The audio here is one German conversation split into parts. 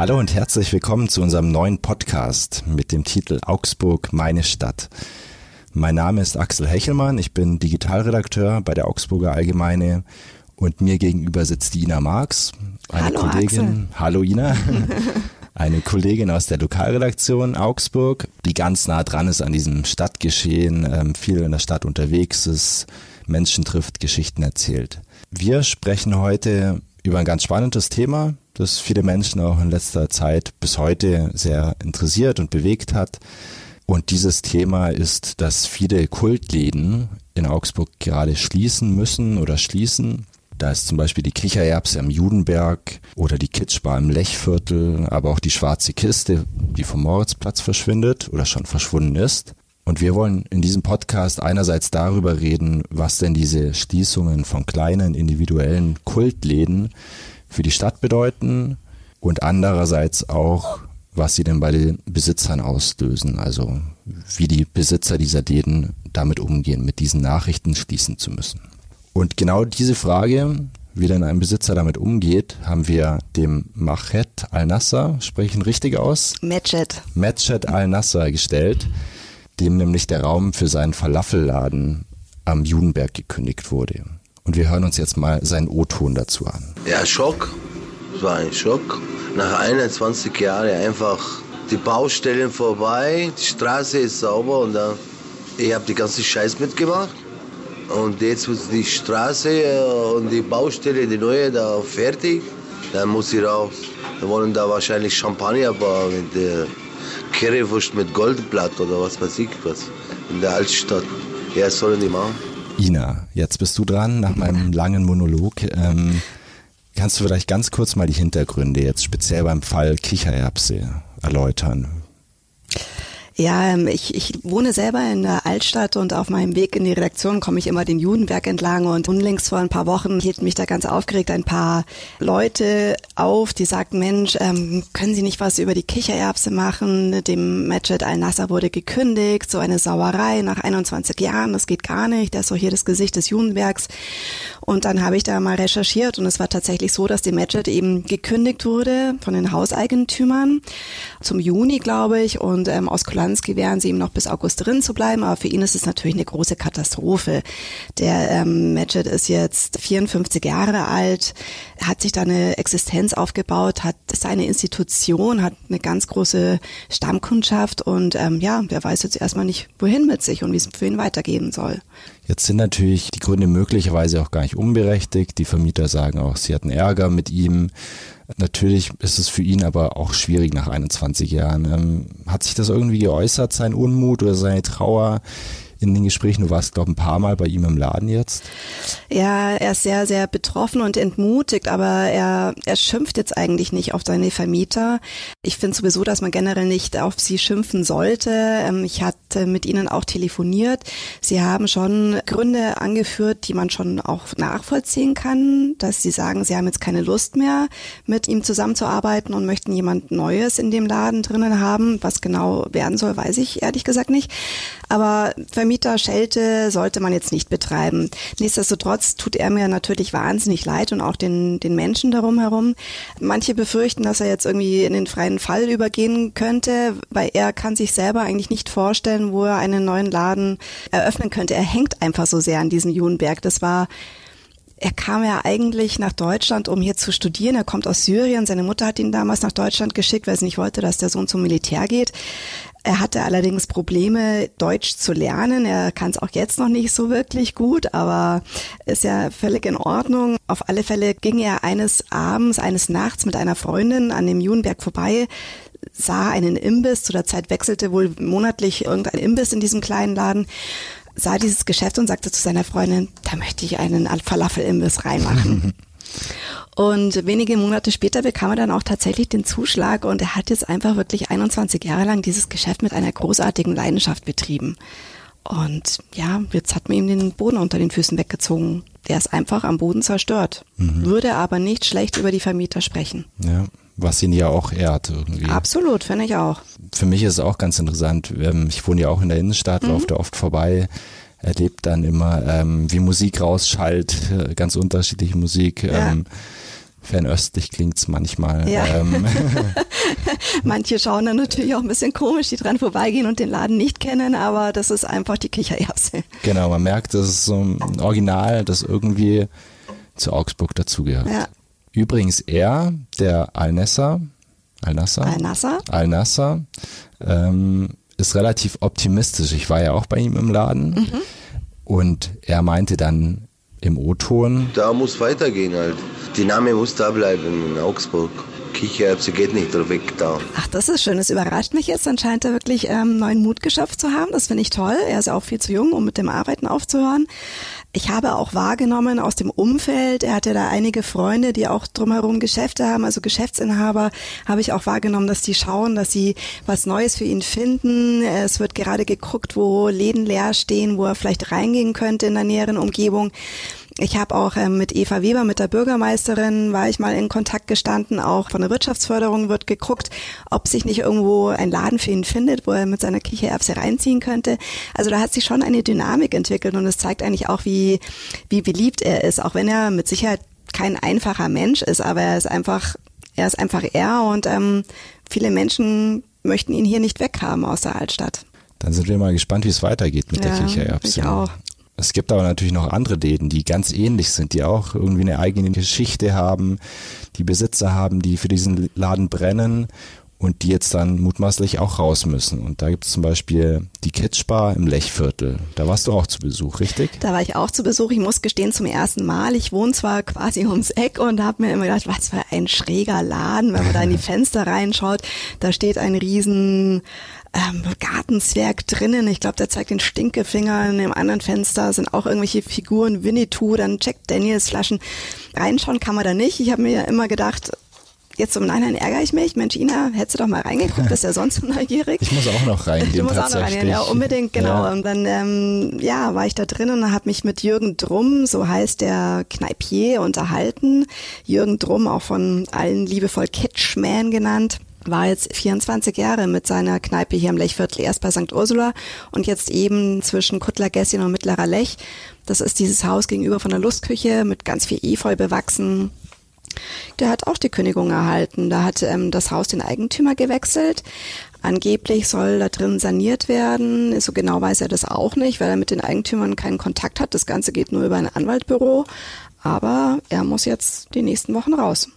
Hallo und herzlich willkommen zu unserem neuen Podcast mit dem Titel Augsburg, meine Stadt. Mein Name ist Axel Hechelmann, ich bin Digitalredakteur bei der Augsburger Allgemeine und mir gegenüber sitzt Ina Marx, eine Hallo, Kollegin. Axel. Hallo Ina. eine Kollegin aus der Lokalredaktion Augsburg, die ganz nah dran ist an diesem Stadtgeschehen, ähm, viel in der Stadt unterwegs ist, Menschen trifft, Geschichten erzählt. Wir sprechen heute über ein ganz spannendes Thema, das viele Menschen auch in letzter Zeit bis heute sehr interessiert und bewegt hat. Und dieses Thema ist, dass viele Kultläden in Augsburg gerade schließen müssen oder schließen. Da ist zum Beispiel die Kichererbse am Judenberg oder die Kitschbar im Lechviertel, aber auch die Schwarze Kiste, die vom Moritzplatz verschwindet oder schon verschwunden ist. Und wir wollen in diesem Podcast einerseits darüber reden, was denn diese Schließungen von kleinen individuellen Kultläden für die Stadt bedeuten und andererseits auch, was sie denn bei den Besitzern auslösen, also wie die Besitzer dieser Läden damit umgehen, mit diesen Nachrichten schließen zu müssen. Und genau diese Frage, wie denn ein Besitzer damit umgeht, haben wir dem Machet Al-Nasser, sprechen richtig aus? Matchet. Matchet Al-Nasser gestellt, dem nämlich der Raum für seinen Falafelladen am Judenberg gekündigt wurde. Und wir hören uns jetzt mal seinen O-Ton dazu an. Ja, Schock. Es war ein Schock. Nach 21 Jahren einfach die Baustellen vorbei, die Straße ist sauber und dann, ich habe die ganze Scheiß mitgemacht. Und jetzt ist die Straße äh, und die Baustelle, die neue, da fertig. Dann muss ich raus. Wir wollen da wahrscheinlich Champagner bauen mit der Currywurst mit Goldblatt oder was weiß ich was. In der Altstadt. Ja, sollen die machen. Ina, jetzt bist du dran nach meinem langen Monolog. Ähm, kannst du vielleicht ganz kurz mal die Hintergründe jetzt speziell beim Fall Kichererbse erläutern? Ja, ähm, ich, ich wohne selber in der Altstadt und auf meinem Weg in die Redaktion komme ich immer den Judenberg entlang und unlängst vor ein paar Wochen hielten mich da ganz aufgeregt ein paar Leute auf, die sagten, Mensch, ähm, können Sie nicht was über die Kichererbse machen? Dem Majid Al-Nasser wurde gekündigt, so eine Sauerei nach 21 Jahren, das geht gar nicht, der ist doch hier das Gesicht des Judenbergs. Und dann habe ich da mal recherchiert und es war tatsächlich so, dass die Majid eben gekündigt wurde von den Hauseigentümern zum Juni, glaube ich, und ähm, aus Kulanz gewähren sie ihm noch bis August drin zu bleiben, aber für ihn ist es natürlich eine große Katastrophe. Der ähm, Majid ist jetzt 54 Jahre alt, hat sich da eine Existenz aufgebaut, hat seine Institution, hat eine ganz große Stammkundschaft und ähm, ja, der weiß jetzt erstmal nicht, wohin mit sich und wie es für ihn weitergehen soll. Jetzt sind natürlich die Gründe möglicherweise auch gar nicht unberechtigt. Die Vermieter sagen auch, sie hatten Ärger mit ihm. Natürlich ist es für ihn aber auch schwierig nach 21 Jahren. Ähm, hat sich das irgendwie geäußert, sein Unmut oder seine Trauer in den Gesprächen? Du warst, glaube ich, ein paar Mal bei ihm im Laden jetzt. Ja, er ist sehr, sehr betroffen und entmutigt, aber er, er schimpft jetzt eigentlich nicht auf seine Vermieter. Ich finde sowieso, dass man generell nicht auf sie schimpfen sollte. Ähm, ich hatte mit ihnen auch telefoniert. Sie haben schon Gründe angeführt, die man schon auch nachvollziehen kann, dass sie sagen, sie haben jetzt keine Lust mehr, mit ihm zusammenzuarbeiten und möchten jemand Neues in dem Laden drinnen haben. Was genau werden soll, weiß ich ehrlich gesagt nicht. Aber Vermieterschelte sollte man jetzt nicht betreiben. Nichtsdestotrotz tut er mir natürlich wahnsinnig leid und auch den, den Menschen darum herum. Manche befürchten, dass er jetzt irgendwie in den freien Fall übergehen könnte, weil er kann sich selber eigentlich nicht vorstellen, wo er einen neuen Laden eröffnen könnte. Er hängt einfach so sehr an diesem Judenberg. Das war er kam ja eigentlich nach Deutschland, um hier zu studieren. Er kommt aus Syrien. Seine Mutter hat ihn damals nach Deutschland geschickt, weil sie nicht wollte, dass der Sohn zum Militär geht. Er hatte allerdings Probleme, Deutsch zu lernen. Er kann es auch jetzt noch nicht so wirklich gut, aber ist ja völlig in Ordnung. Auf alle Fälle ging er eines Abends, eines Nachts mit einer Freundin an dem Judenberg vorbei, sah einen Imbiss. Zu der Zeit wechselte wohl monatlich irgendein Imbiss in diesem kleinen Laden sah dieses Geschäft und sagte zu seiner Freundin, da möchte ich einen Falafel-Imbiss reinmachen. Und wenige Monate später bekam er dann auch tatsächlich den Zuschlag und er hat jetzt einfach wirklich 21 Jahre lang dieses Geschäft mit einer großartigen Leidenschaft betrieben. Und ja, jetzt hat man ihm den Boden unter den Füßen weggezogen. Der ist einfach am Boden zerstört. Mhm. Würde aber nicht schlecht über die Vermieter sprechen. Ja, was ihn ja auch ehrt irgendwie. Absolut, finde ich auch. Für mich ist es auch ganz interessant. Ähm, ich wohne ja auch in der Innenstadt, mhm. laufe da oft vorbei, erlebt dann immer, ähm, wie Musik rausschallt, ganz unterschiedliche Musik. Ja. Ähm, Fernöstlich klingt's manchmal. Ja. Ähm, Manche schauen dann natürlich auch ein bisschen komisch, die dran vorbeigehen und den Laden nicht kennen, aber das ist einfach die Kichererbse. genau, man merkt, das ist so ein Original, das irgendwie zu Augsburg dazugehört. Ja. Übrigens er, der Al-Nessa, Al-Nasser, Al-Nasser? Al-Nasser, ähm, ist relativ optimistisch. Ich war ja auch bei ihm im Laden Mhm. und er meinte dann im O-Ton, Da muss weitergehen halt. Die Name muss da bleiben in Augsburg. Kichererbse geht nicht weg da. Ach, das ist schön. Das überrascht mich jetzt. Dann scheint er wirklich ähm, neuen Mut geschöpft zu haben. Das finde ich toll. Er ist ja auch viel zu jung, um mit dem Arbeiten aufzuhören. Ich habe auch wahrgenommen aus dem Umfeld, er hatte da einige Freunde, die auch drumherum Geschäfte haben, also Geschäftsinhaber, habe ich auch wahrgenommen, dass die schauen, dass sie was Neues für ihn finden. Es wird gerade geguckt, wo Läden leer stehen, wo er vielleicht reingehen könnte in der näheren Umgebung. Ich habe auch ähm, mit Eva Weber, mit der Bürgermeisterin, war ich mal in Kontakt gestanden. Auch von der Wirtschaftsförderung wird geguckt, ob sich nicht irgendwo ein Laden für ihn findet, wo er mit seiner Kichererbse reinziehen könnte. Also da hat sich schon eine Dynamik entwickelt und es zeigt eigentlich auch, wie, wie beliebt er ist, auch wenn er mit Sicherheit kein einfacher Mensch ist, aber er ist einfach, er ist einfach er und ähm, viele Menschen möchten ihn hier nicht weghaben aus der Altstadt. dann sind wir mal gespannt, wie es weitergeht mit Ja, der Kichererbse. ich auch. Es gibt aber natürlich noch andere Läden, die ganz ähnlich sind, die auch irgendwie eine eigene Geschichte haben, die Besitzer haben, die für diesen Laden brennen und die jetzt dann mutmaßlich auch raus müssen. Und da gibt es zum Beispiel die Kitschbar im Lechviertel. Da warst du auch zu Besuch, richtig? Da war ich auch zu Besuch. Ich muss gestehen, zum ersten Mal. Ich wohne zwar quasi ums Eck und habe mir immer gedacht, was für ein schräger Laden, wenn man da in die Fenster reinschaut. Da steht ein riesen ähm, Gartenzwerg drinnen. Ich glaube, der zeigt den Stinkefinger. In dem anderen Fenster sind auch irgendwelche Figuren, Winnetou, dann Jack Daniels Flaschen. Reinschauen kann man da nicht. Ich habe mir immer gedacht, jetzt im Nachhinein ärgere ich mich. Mensch, Ina, hättest du doch mal reingeguckt, bist ja sonst so neugierig. Ich muss auch noch rein. Du musst auch noch rein, ja, unbedingt, genau. Ja. Und dann, ähm, ja, war ich da drin und habe mich mit Jürgen Drumm, so heißt der Kneipier, unterhalten. Jürgen Drumm, auch von allen liebevoll Kitschman genannt war jetzt 24 Jahre mit seiner Kneipe hier im Lechviertel, erst bei St. Ursula und jetzt eben zwischen Kuttler Gässchen und Mittlerer Lech. Das ist dieses Haus gegenüber von der Lustküche mit ganz viel Efeu bewachsen. Der hat auch die Kündigung erhalten. Da hat ähm, das Haus den Eigentümer gewechselt. Angeblich soll da drin saniert werden. So genau weiß er das auch nicht, weil er mit den Eigentümern keinen Kontakt hat. Das Ganze geht nur über ein Anwaltbüro. Aber er muss jetzt die nächsten Wochen raus.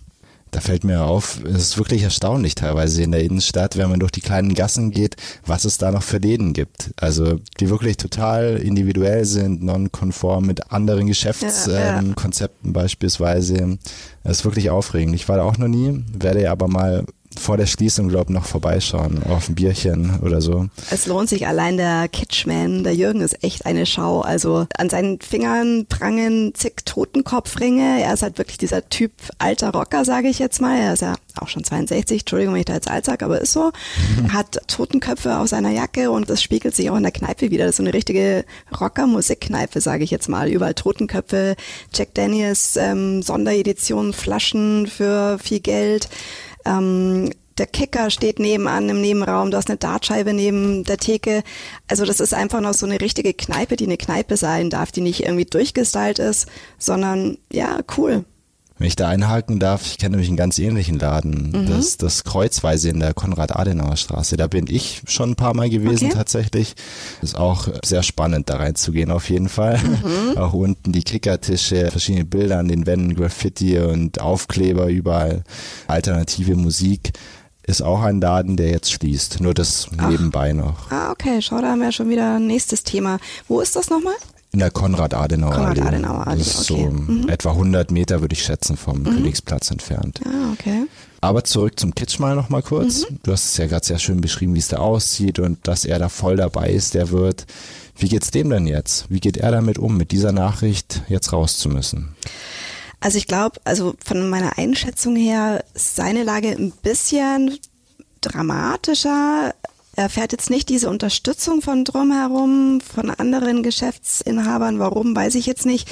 Da fällt mir auf, es ist wirklich erstaunlich teilweise in der Innenstadt, wenn man durch die kleinen Gassen geht, was es da noch für Läden gibt. Also die wirklich total individuell sind, non-konform mit anderen Geschäftskonzepten Ja, ja. ähm, beispielsweise. Das ist wirklich aufregend. Ich war da auch noch nie, werde aber mal vor der Schließung, glaube ich, noch vorbeischauen, auf ein Bierchen oder so. Es lohnt sich allein der Kitschman, der Jürgen ist echt eine Schau. Also an seinen Fingern prangen zig Totenkopfringe. Er ist halt wirklich dieser Typ alter Rocker, sage ich jetzt mal. Er ist ja auch schon 62, Entschuldigung, wenn ich da jetzt alt sage, aber ist so. Hat Totenköpfe auf seiner Jacke und das spiegelt sich auch in der Kneipe wieder. Das ist so eine richtige Rocker-Musikkneipe, sage ich jetzt mal. Überall Totenköpfe, Jack Daniels, ähm, Sondereditionen, Flaschen für viel Geld. Ähm, der Kicker steht nebenan im Nebenraum, du hast eine Dartscheibe neben der Theke. Also das ist einfach noch so eine richtige Kneipe, die eine Kneipe sein darf, die nicht irgendwie durchgestylt ist, sondern ja, cool. Wenn ich da einhaken darf, ich kenne nämlich einen ganz ähnlichen Laden. Mhm. Das, das Kreuzweise in der Konrad-Adenauer-Straße. Da bin ich schon ein paar Mal gewesen Okay. tatsächlich. Ist auch sehr spannend, da reinzugehen auf jeden Fall. Mhm. Auch unten die Kickertische, verschiedene Bilder an den Wänden, Graffiti und Aufkleber überall, alternative Musik. Ist auch ein Laden, der jetzt schließt. Nur das nebenbei noch. Ah, okay, schau, da haben wir schon wieder ein nächstes Thema. Wo ist das nochmal? In der Konrad-Adenauer-Allee. Konrad-Adenauer-Allee, Das ist okay. Mhm. so etwa 100 Meter, würde ich schätzen, vom Königsplatz entfernt. Ah, okay. Aber zurück zum Kitsch mal noch mal kurz. Mhm. Du hast es ja gerade sehr schön beschrieben, wie es da aussieht und dass er da voll dabei ist, der wird. Wie geht's dem denn jetzt? Wie geht er damit um, mit dieser Nachricht jetzt raus zu müssen? Also ich glaube, also von meiner Einschätzung her ist seine Lage ein bisschen dramatischer. Er fährt jetzt nicht diese Unterstützung von drumherum, von anderen Geschäftsinhabern. Warum, weiß ich jetzt nicht.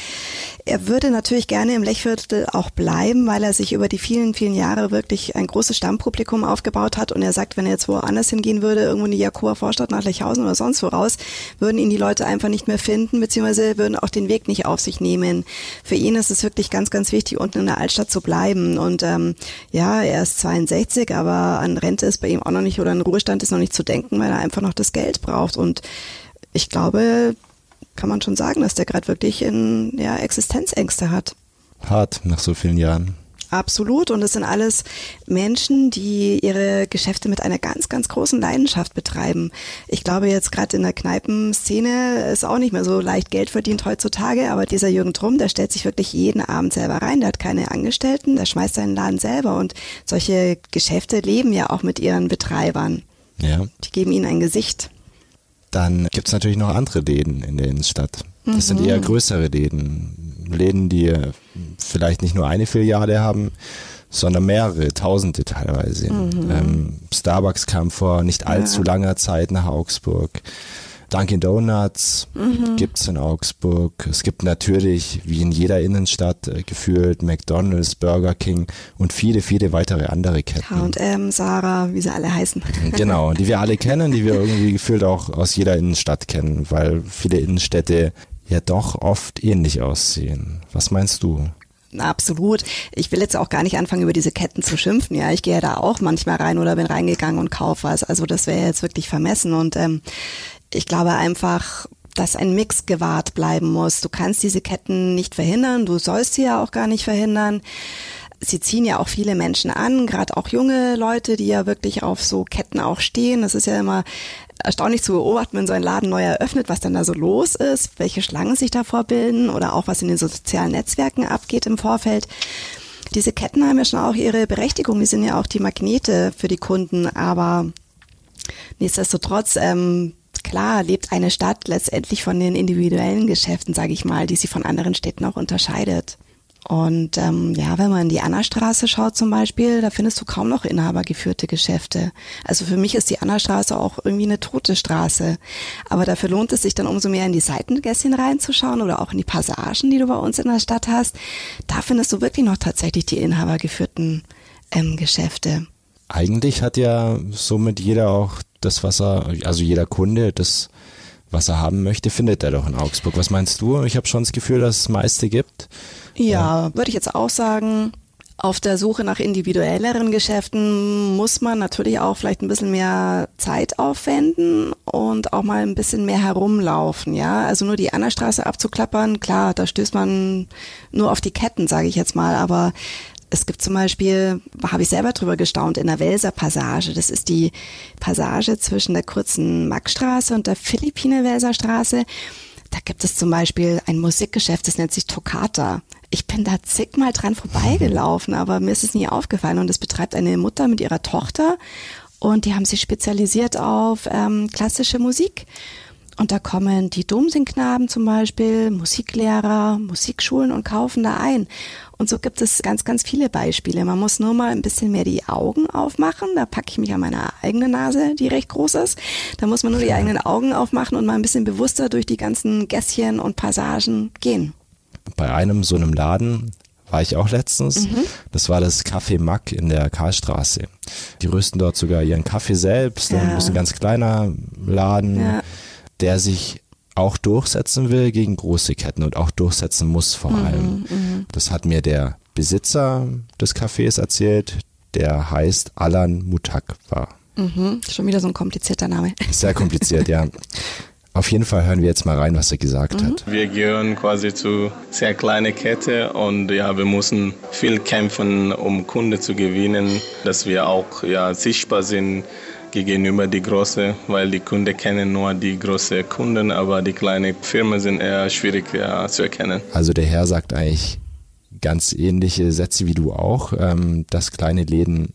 Er würde natürlich gerne im Lechviertel auch bleiben, weil er sich über die vielen, vielen Jahre wirklich ein großes Stammpublikum aufgebaut hat. Und er sagt, wenn er jetzt woanders hingehen würde, irgendwo in die Jakober Vorstadt nach Lechhausen oder sonst wo raus, würden ihn die Leute einfach nicht mehr finden, beziehungsweise würden auch den Weg nicht auf sich nehmen. Für ihn ist es wirklich ganz, ganz wichtig, unten in der Altstadt zu bleiben. Und ähm, ja, er ist 62, aber an Rente ist bei ihm auch noch nicht oder ein Ruhestand ist noch nicht zu denken, weil er einfach noch das Geld braucht. Und ich glaube, kann man schon sagen, dass der gerade wirklich in ja, Existenzängste hat. Hart nach so vielen Jahren. Absolut. Und es sind alles Menschen, die ihre Geschäfte mit einer ganz, ganz großen Leidenschaft betreiben. Ich glaube jetzt gerade in der Kneipenszene ist auch nicht mehr so leicht Geld verdient heutzutage, aber dieser Jürgen Trumm, der stellt sich wirklich jeden Abend selber rein. Der hat keine Angestellten, der schmeißt seinen Laden selber. Und solche Geschäfte leben ja auch mit ihren Betreibern. Ja. Die geben ihnen ein Gesicht. Dann gibt's natürlich noch andere Läden in der Innenstadt. Das mhm. sind eher größere Läden. Läden, die vielleicht nicht nur eine Filiale haben, sondern mehrere, tausende teilweise. Mhm. Ähm, Starbucks kam vor nicht allzu ja. langer Zeit nach Augsburg. Dunkin' Donuts mhm. gibt's in Augsburg. Es gibt natürlich, wie in jeder Innenstadt äh, gefühlt, McDonald's, Burger King und viele, viele weitere andere Ketten. H&M, Sarah, wie sie alle heißen. Genau, die wir alle kennen, die wir irgendwie gefühlt auch aus jeder Innenstadt kennen, weil viele Innenstädte ja doch oft ähnlich aussehen. Was meinst du? Absolut. Ich will jetzt auch gar nicht anfangen, über diese Ketten zu schimpfen. Ja, ich gehe da auch manchmal rein oder bin reingegangen und kaufe was. Also das wäre jetzt wirklich vermessen. Und ähm, ich glaube einfach, dass ein Mix gewahrt bleiben muss. Du kannst diese Ketten nicht verhindern, du sollst sie ja auch gar nicht verhindern. Sie ziehen ja auch viele Menschen an, gerade auch junge Leute, die ja wirklich auf so Ketten auch stehen. Das ist ja immer erstaunlich zu beobachten, wenn so ein Laden neu eröffnet, was dann da so los ist, welche Schlangen sich davor bilden oder auch was in den sozialen Netzwerken abgeht im Vorfeld. Diese Ketten haben ja schon auch ihre Berechtigung, die sind ja auch die Magnete für die Kunden, aber nichtsdestotrotz ähm, klar lebt eine Stadt letztendlich von den individuellen Geschäften, sage ich mal, die sie von anderen Städten auch unterscheidet. Und ähm, ja, wenn man in die Annastraße schaut zum Beispiel, da findest du kaum noch inhabergeführte Geschäfte. Also für mich ist die Annastraße auch irgendwie eine tote Straße. Aber dafür lohnt es sich dann umso mehr in die Seitengässchen reinzuschauen oder auch in die Passagen, die du bei uns in der Stadt hast. Da findest du wirklich noch tatsächlich die inhabergeführten ähm, Geschäfte. Eigentlich hat ja somit jeder auch das, was er, also jeder Kunde, das, was er haben möchte, findet er doch in Augsburg. Was meinst du? Ich habe schon das Gefühl, dass es meiste gibt. Ja, ja, würde ich jetzt auch sagen. Auf der Suche nach individuelleren Geschäften muss man natürlich auch vielleicht ein bisschen mehr Zeit aufwenden und auch mal ein bisschen mehr herumlaufen, ja. Also nur die Annerstraße abzuklappern, klar, da stößt man nur auf die Ketten, sage ich jetzt mal, aber es gibt zum Beispiel, habe ich selber drüber gestaunt, in der Welser Passage. Das ist die Passage zwischen der kurzen Maxstraße und der Philippine-Welser Straße. Da gibt es zum Beispiel ein Musikgeschäft, das nennt sich Toccata. Ich bin da zigmal dran vorbeigelaufen, aber mir ist es nie aufgefallen. Und es betreibt eine Mutter mit ihrer Tochter und die haben sich spezialisiert auf ähm, klassische Musik. Und da kommen die Domsingknaben zum Beispiel, Musiklehrer, Musikschulen und kaufen da ein. Und so gibt es ganz, ganz viele Beispiele. Man muss nur mal ein bisschen mehr die Augen aufmachen. Da packe ich mich an meiner eigenen Nase, die recht groß ist. Da muss man nur die eigenen Augen aufmachen und mal ein bisschen bewusster durch die ganzen Gässchen und Passagen gehen. Bei einem so einem Laden war ich auch letztens. Mhm. Das war das Café Mack in der Karlstraße. Die rüsten dort sogar ihren Kaffee selbst. Ja. Das ist ein ganz kleiner Laden. Ja der sich auch durchsetzen will gegen große Ketten und auch durchsetzen muss vor mhm, allem. Mhm. Das hat mir der Besitzer des Cafés erzählt, der heißt Alan Mutakwa. Mhm, schon wieder so ein komplizierter Name. Sehr kompliziert, ja. Auf jeden Fall hören wir jetzt mal rein, was er gesagt mhm. hat. Wir gehören quasi zu sehr kleine Kette und ja, wir müssen viel kämpfen, um Kunden zu gewinnen, dass wir auch ja sichtbar sind gegenüber die große, weil die Kunden kennen nur die großen Kunden, aber die kleinen Firmen sind eher schwierig ja, zu erkennen. Also der Herr sagt eigentlich ganz ähnliche Sätze wie du auch, ähm, dass kleine Läden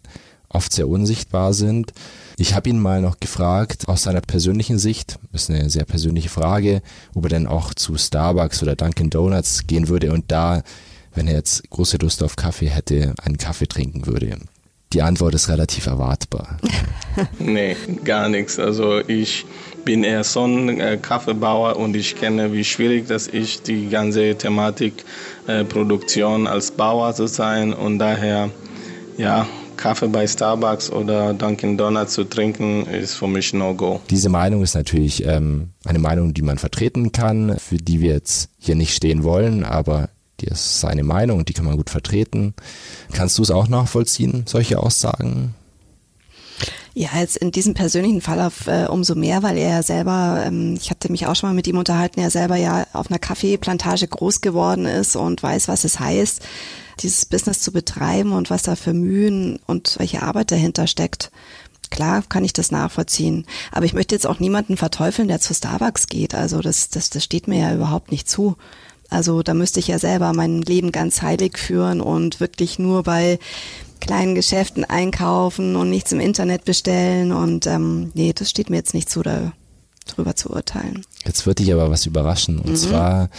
oft sehr unsichtbar sind. Ich habe ihn mal noch gefragt, aus seiner persönlichen Sicht, ist eine sehr persönliche Frage, ob er denn auch zu Starbucks oder Dunkin' Donuts gehen würde und da, wenn er jetzt große Lust auf Kaffee hätte, einen Kaffee trinken würde. Die Antwort ist relativ erwartbar. nee, gar nichts. Also ich bin eher so ein Kaffeebauer und ich kenne, wie schwierig das ist, die ganze Thematik äh, Produktion als Bauer zu sein und daher, ja, Kaffee bei Starbucks oder Dunkin' Donuts zu trinken, ist für mich No-Go. Diese Meinung ist natürlich ähm, eine Meinung, die man vertreten kann, für die wir jetzt hier nicht stehen wollen, aber die ist seine Meinung und die kann man gut vertreten. Kannst du es auch nachvollziehen, solche Aussagen? Ja, jetzt in diesem persönlichen Fall auf, äh, umso mehr, weil er ja selber, ähm, ich hatte mich auch schon mal mit ihm unterhalten, er selber ja auf einer Kaffeeplantage groß geworden ist und weiß, was es heißt, dieses Business zu betreiben und was da für Mühen und welche Arbeit dahinter steckt. Klar kann ich das nachvollziehen. Aber ich möchte jetzt auch niemanden verteufeln, der zu Starbucks geht. Also das, das, das steht mir ja überhaupt nicht zu. Also da müsste ich ja selber mein Leben ganz heilig führen und wirklich nur bei kleinen Geschäften einkaufen und nichts im Internet bestellen. Und ähm, nee, das steht mir jetzt nicht zu, da drüber zu urteilen. Jetzt wird dich aber was überraschen. Und mhm. zwar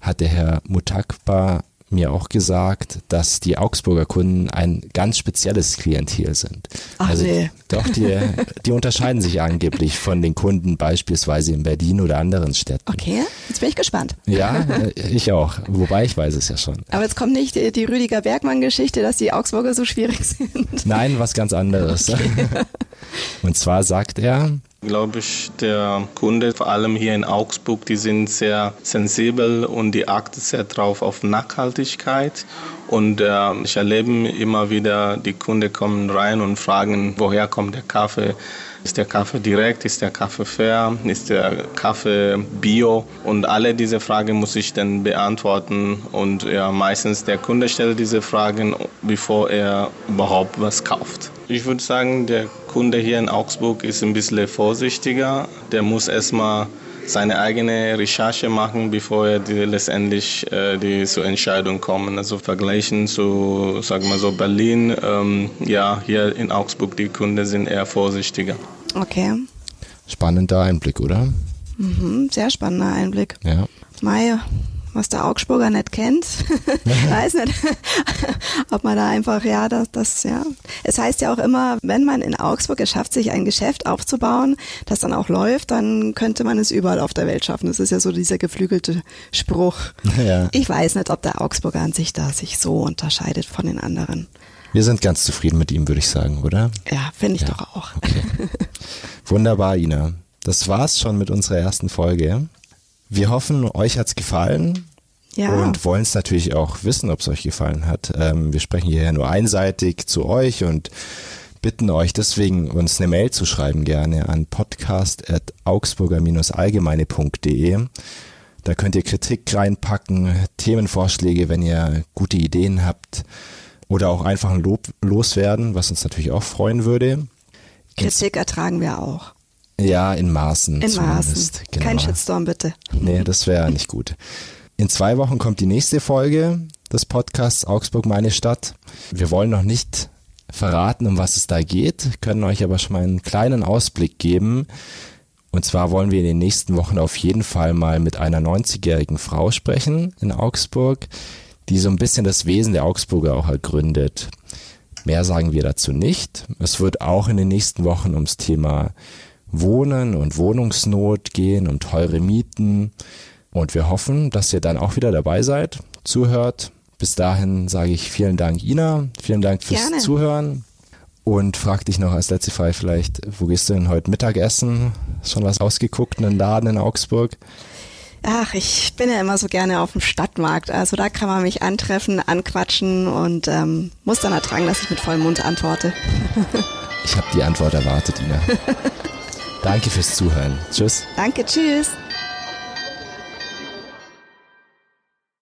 hat der Herr Mutakba mir auch gesagt, dass die Augsburger Kunden ein ganz spezielles Klientel sind. Ach also nee. doch, die, die unterscheiden sich angeblich von den Kunden beispielsweise in Berlin oder anderen Städten. Okay, jetzt bin ich gespannt. Ja, äh, ich auch. Wobei ich weiß es ja schon. Aber jetzt kommt nicht die, die Rüdiger Bergmann-Geschichte, dass die Augsburger so schwierig sind. Nein, was ganz anderes. Okay. Und zwar sagt er, glaube ich, der Kunde, vor allem hier in Augsburg, die sind sehr sensibel und die achten sehr drauf auf Nachhaltigkeit. Und äh, ich erlebe immer wieder, die Kunden kommen rein und fragen, woher kommt der Kaffee? Ist der Kaffee direkt? Ist der Kaffee fair? Ist der Kaffee bio? Und alle diese Fragen muss ich dann beantworten. Und ja, meistens der Kunde stellt diese Fragen, bevor er überhaupt was kauft. Ich würde sagen, der Kunde hier in Augsburg ist ein bisschen vorsichtiger. Der muss erstmal seine eigene Recherche machen, bevor er die, letztendlich äh, die zur Entscheidung kommen. Also vergleichen zu, sagen wir so, Berlin, ähm, ja, hier in Augsburg die Kunden sind eher vorsichtiger. Okay. Spannender Einblick, oder? Mhm, sehr spannender Einblick. Ja. Mai, was der Augsburger nicht kennt. Weiß nicht, ob man da einfach, ja, das, das, ja. Es heißt ja auch immer, wenn man in Augsburg es schafft, sich ein Geschäft aufzubauen, das dann auch läuft, dann könnte man es überall auf der Welt schaffen. Das ist ja so dieser geflügelte Spruch. Ja. Ich weiß nicht, ob der Augsburger an sich da sich so unterscheidet von den anderen. Wir sind ganz zufrieden mit ihm, würde ich sagen, oder? Ja, finde ich ja. doch auch. Okay. Wunderbar, Ina. Das war's schon mit unserer ersten Folge. Wir hoffen, euch hat's gefallen. Ja. Und wollen es natürlich auch wissen, ob es euch gefallen hat. Ähm, wir sprechen hier ja nur einseitig zu euch und bitten euch deswegen, uns eine Mail zu schreiben gerne an podcast.augsburger-allgemeine.de. Da könnt ihr Kritik reinpacken, Themenvorschläge, wenn ihr gute Ideen habt oder auch einfach ein Lob loswerden, was uns natürlich auch freuen würde. Kritik ertragen wir auch. Ja, in Maßen. In Maßen. Genau. Kein Shitstorm bitte. Nee, das wäre nicht gut. In zwei Wochen kommt die nächste Folge des Podcasts Augsburg meine Stadt. Wir wollen noch nicht verraten, um was es da geht, können euch aber schon mal einen kleinen Ausblick geben. Und zwar wollen wir in den nächsten Wochen auf jeden Fall mal mit einer 90-jährigen Frau sprechen in Augsburg, die so ein bisschen das Wesen der Augsburger auch ergründet. Mehr sagen wir dazu nicht. Es wird auch in den nächsten Wochen ums Thema Wohnen und Wohnungsnot gehen, um teure Mieten. Und wir hoffen, dass ihr dann auch wieder dabei seid, zuhört. Bis dahin sage ich vielen Dank, Ina. Vielen Dank fürs Gerne. Zuhören. Und frag dich noch als letzte Frage vielleicht, wo gehst du denn heute Mittagessen? Schon was ausgeguckt, einen Laden in Augsburg? Ach, ich bin ja immer so gerne auf dem Stadtmarkt. Also da kann man mich antreffen, anquatschen und ähm, muss dann ertragen, dass ich mit vollem Mund antworte. ich habe die Antwort erwartet, Ina. Danke fürs Zuhören. Tschüss. Danke, tschüss.